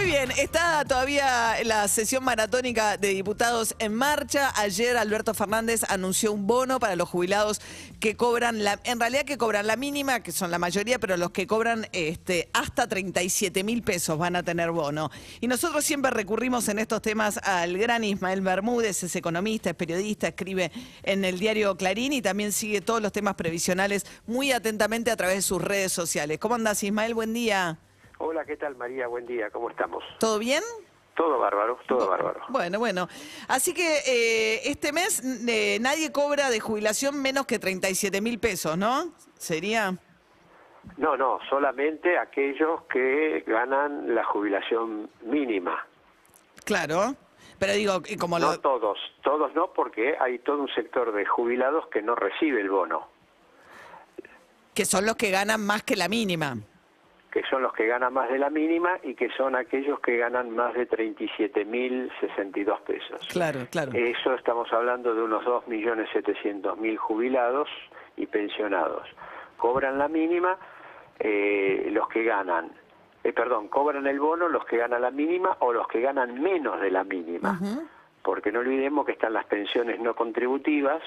Muy bien. Está todavía la sesión maratónica de diputados en marcha. Ayer Alberto Fernández anunció un bono para los jubilados que cobran la, en realidad que cobran la mínima, que son la mayoría, pero los que cobran este, hasta 37 mil pesos van a tener bono. Y nosotros siempre recurrimos en estos temas al gran Ismael Bermúdez, es economista, es periodista, escribe en el diario Clarín y también sigue todos los temas previsionales muy atentamente a través de sus redes sociales. ¿Cómo andas, Ismael? Buen día. Hola, ¿qué tal María? Buen día, ¿cómo estamos? ¿Todo bien? Todo bárbaro, todo bárbaro. Bueno, bueno. Así que eh, este mes eh, nadie cobra de jubilación menos que 37 mil pesos, ¿no? ¿Sería? No, no, solamente aquellos que ganan la jubilación mínima. Claro. Pero digo, y como No lo... todos, todos no, porque hay todo un sector de jubilados que no recibe el bono, Que son los que ganan más que la mínima. Que son los que ganan más de la mínima y que son aquellos que ganan más de 37.062 pesos. Claro, claro. Eso estamos hablando de unos 2.700.000 jubilados y pensionados. Cobran la mínima eh, los que ganan, eh, perdón, cobran el bono los que ganan la mínima o los que ganan menos de la mínima. Porque no olvidemos que están las pensiones no contributivas,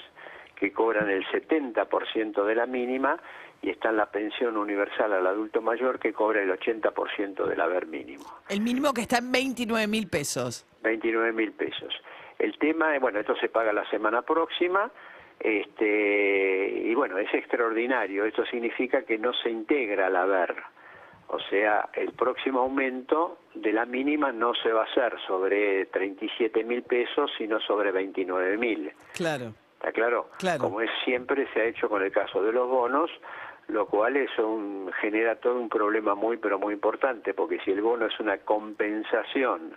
que cobran el 70% de la mínima, y está la pensión universal al adulto mayor, que cobra el 80% del haber mínimo. El mínimo que está en 29 mil pesos. 29 mil pesos. El tema, es, bueno, esto se paga la semana próxima, este, y bueno, es extraordinario. Esto significa que no se integra al haber. O sea, el próximo aumento de la mínima no se va a hacer sobre 37 mil pesos, sino sobre 29 mil. Claro. ¿Está claro? Claro. Como es siempre se ha hecho con el caso de los bonos, lo cual es un, genera todo un problema muy, pero muy importante, porque si el bono es una compensación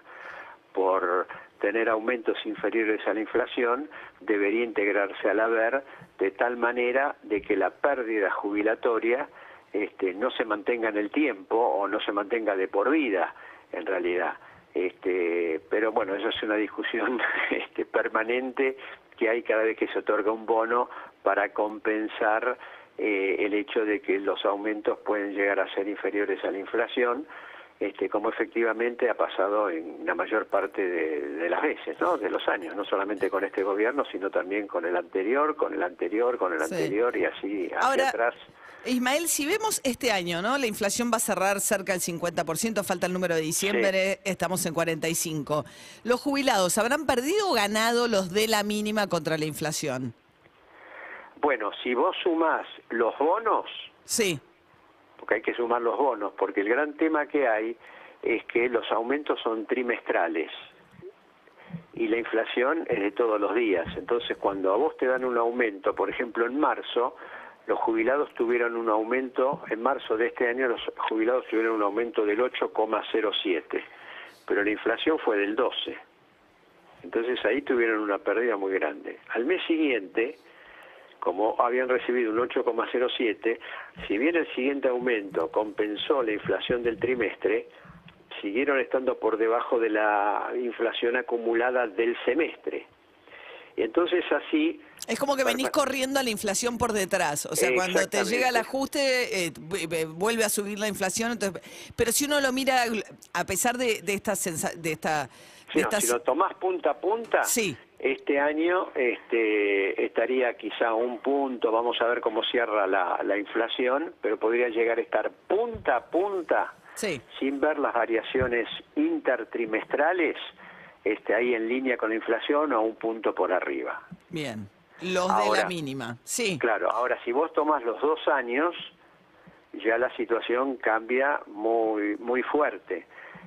por tener aumentos inferiores a la inflación, debería integrarse al haber de tal manera de que la pérdida jubilatoria este, no se mantenga en el tiempo o no se mantenga de por vida, en realidad. Este, pero bueno, eso es una discusión este, permanente que hay cada vez que se otorga un bono para compensar eh, el hecho de que los aumentos pueden llegar a ser inferiores a la inflación, este, como efectivamente ha pasado en la mayor parte de, de las veces, ¿no? de los años, no solamente con este gobierno, sino también con el anterior, con el anterior, con el Sí. anterior y así hacia Ahora, atrás. Ismael, si vemos este año, ¿no? La inflación va a cerrar cerca del 50%, falta el número de diciembre, estamos en 45. ¿Los jubilados habrán perdido o ganado los de la mínima contra la inflación? Bueno, si vos sumás los bonos, Sí, porque hay que sumar los bonos, porque el gran tema que hay es que los aumentos son trimestrales y la inflación es de todos los días. Entonces, cuando a vos te dan un aumento, por ejemplo, en marzo, los jubilados tuvieron un aumento, en marzo de este año los jubilados tuvieron un aumento del 8,07, pero la inflación fue del 12. Entonces ahí tuvieron una pérdida muy grande. Al mes siguiente, como habían recibido un 8,07, si bien el siguiente aumento compensó la inflación del trimestre, siguieron estando por debajo de la inflación acumulada del semestre. Y entonces así, es como que venís corriendo a la inflación por detrás. O sea, cuando te llega el ajuste, eh, eh, vuelve a subir la inflación. entonces- pero si uno lo mira, a pesar de, de esta... sensa- de esta, de no, estas- si lo tomás punta a punta, Sí. Este año este, estaría quizá un punto, vamos a ver cómo cierra la, la inflación, pero podría llegar a estar punta a punta Sí. sin ver las variaciones intertrimestrales, este, ahí en línea con la inflación o un punto por arriba. Bien. Los de la mínima. Sí. Claro, ahora si vos tomás los dos años, ya la situación cambia muy, muy fuerte.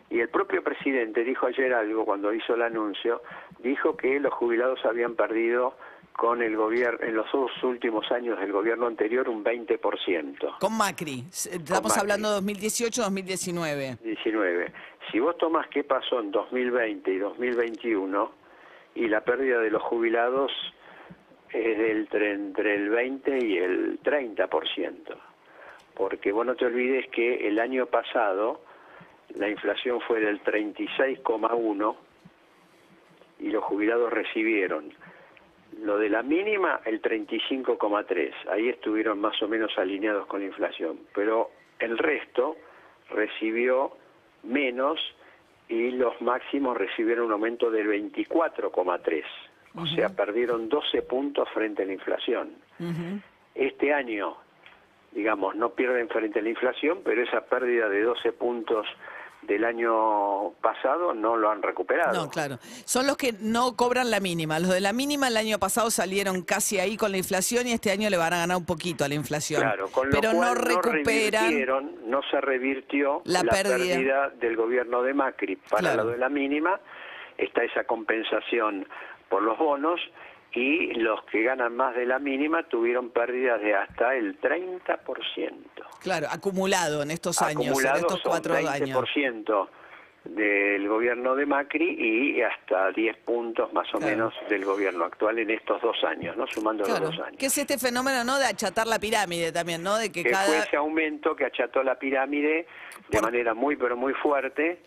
Y el propio presidente dijo ayer algo cuando hizo el anuncio, dijo que los jubilados habían perdido con el gobierno, en los dos últimos años del gobierno anterior, un 20%. Con Macri. S- Estamos Macri. hablando de 2018-2019. 19. Si vos tomás qué pasó en 2020 y 2021 y la pérdida de los jubilados es del, tre- entre el 20 y el 30%. Porque vos no te olvides que el año pasado la inflación fue del 36,1 y los jubilados recibieron Lo de la mínima, el 35,3. Ahí estuvieron más o menos alineados con la inflación. Pero el resto recibió menos y los máximos recibieron un aumento del 24,3. O sea, perdieron 12 puntos frente a la inflación. Este año, digamos, no pierden frente a la inflación, pero esa pérdida de 12 puntos del año pasado no lo han recuperado. No, claro. Son los que no cobran la mínima. Los de la mínima el año pasado salieron casi ahí con la inflación y este año le van a ganar un poquito a la inflación. Claro, con lo Pero cual no recuperan. revirtieron, no se revirtió La la, pérdida. pérdida. del gobierno de Macri. Para Claro. lo de la mínima está esa compensación por los bonos y los que ganan más de la mínima tuvieron pérdidas de hasta el 30%. Claro, acumulado en estos años, en Acumulados estos son cuatro años. 20% del gobierno de Macri y hasta 10 puntos más o Claro. menos del gobierno actual en estos dos años, ¿no? Sumando Claro, los dos años. que es este fenómeno, ¿no? De achatar la pirámide también, ¿no? De que, que fue ese aumento que acható la pirámide de Por- manera muy pero muy fuerte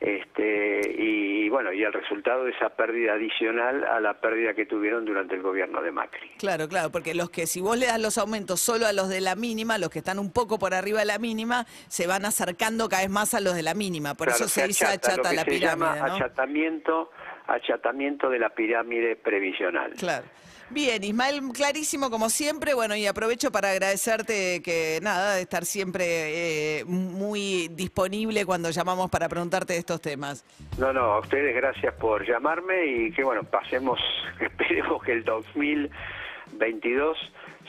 este y bueno y el resultado de esa pérdida adicional a la pérdida que tuvieron durante el gobierno de Macri Claro, claro, porque los que si vos le das los aumentos solo a los de la mínima, los que están un poco por arriba de la mínima, se van acercando cada vez más a los de la mínima. Por Claro, eso se dice achata, lo achata que la se pirámide, llama ¿no? achatamiento achatamiento de la pirámide previsional Claro. Bien, Ismael, clarísimo como siempre. Bueno, y aprovecho para agradecerte que nada, de estar siempre eh, muy disponible cuando llamamos para preguntarte de estos temas. No, no, a ustedes gracias por llamarme y que bueno, pasemos, esperemos que el 2022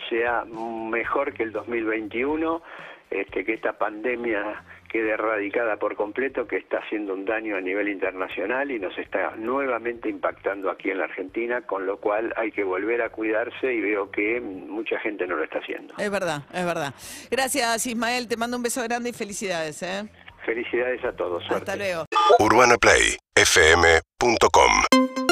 sea mejor que el 2021, este, que esta pandemia quede erradicada por completo, que está haciendo un daño a nivel internacional y nos está nuevamente impactando aquí en la Argentina, con lo cual hay que volver a cuidarse y veo que mucha gente no lo está haciendo. Es verdad, es verdad. Gracias, Ismael. Te mando un beso grande y felicidades. ¿eh? Felicidades a todos. Suerte. Hasta luego. UrbanaPlayFM.com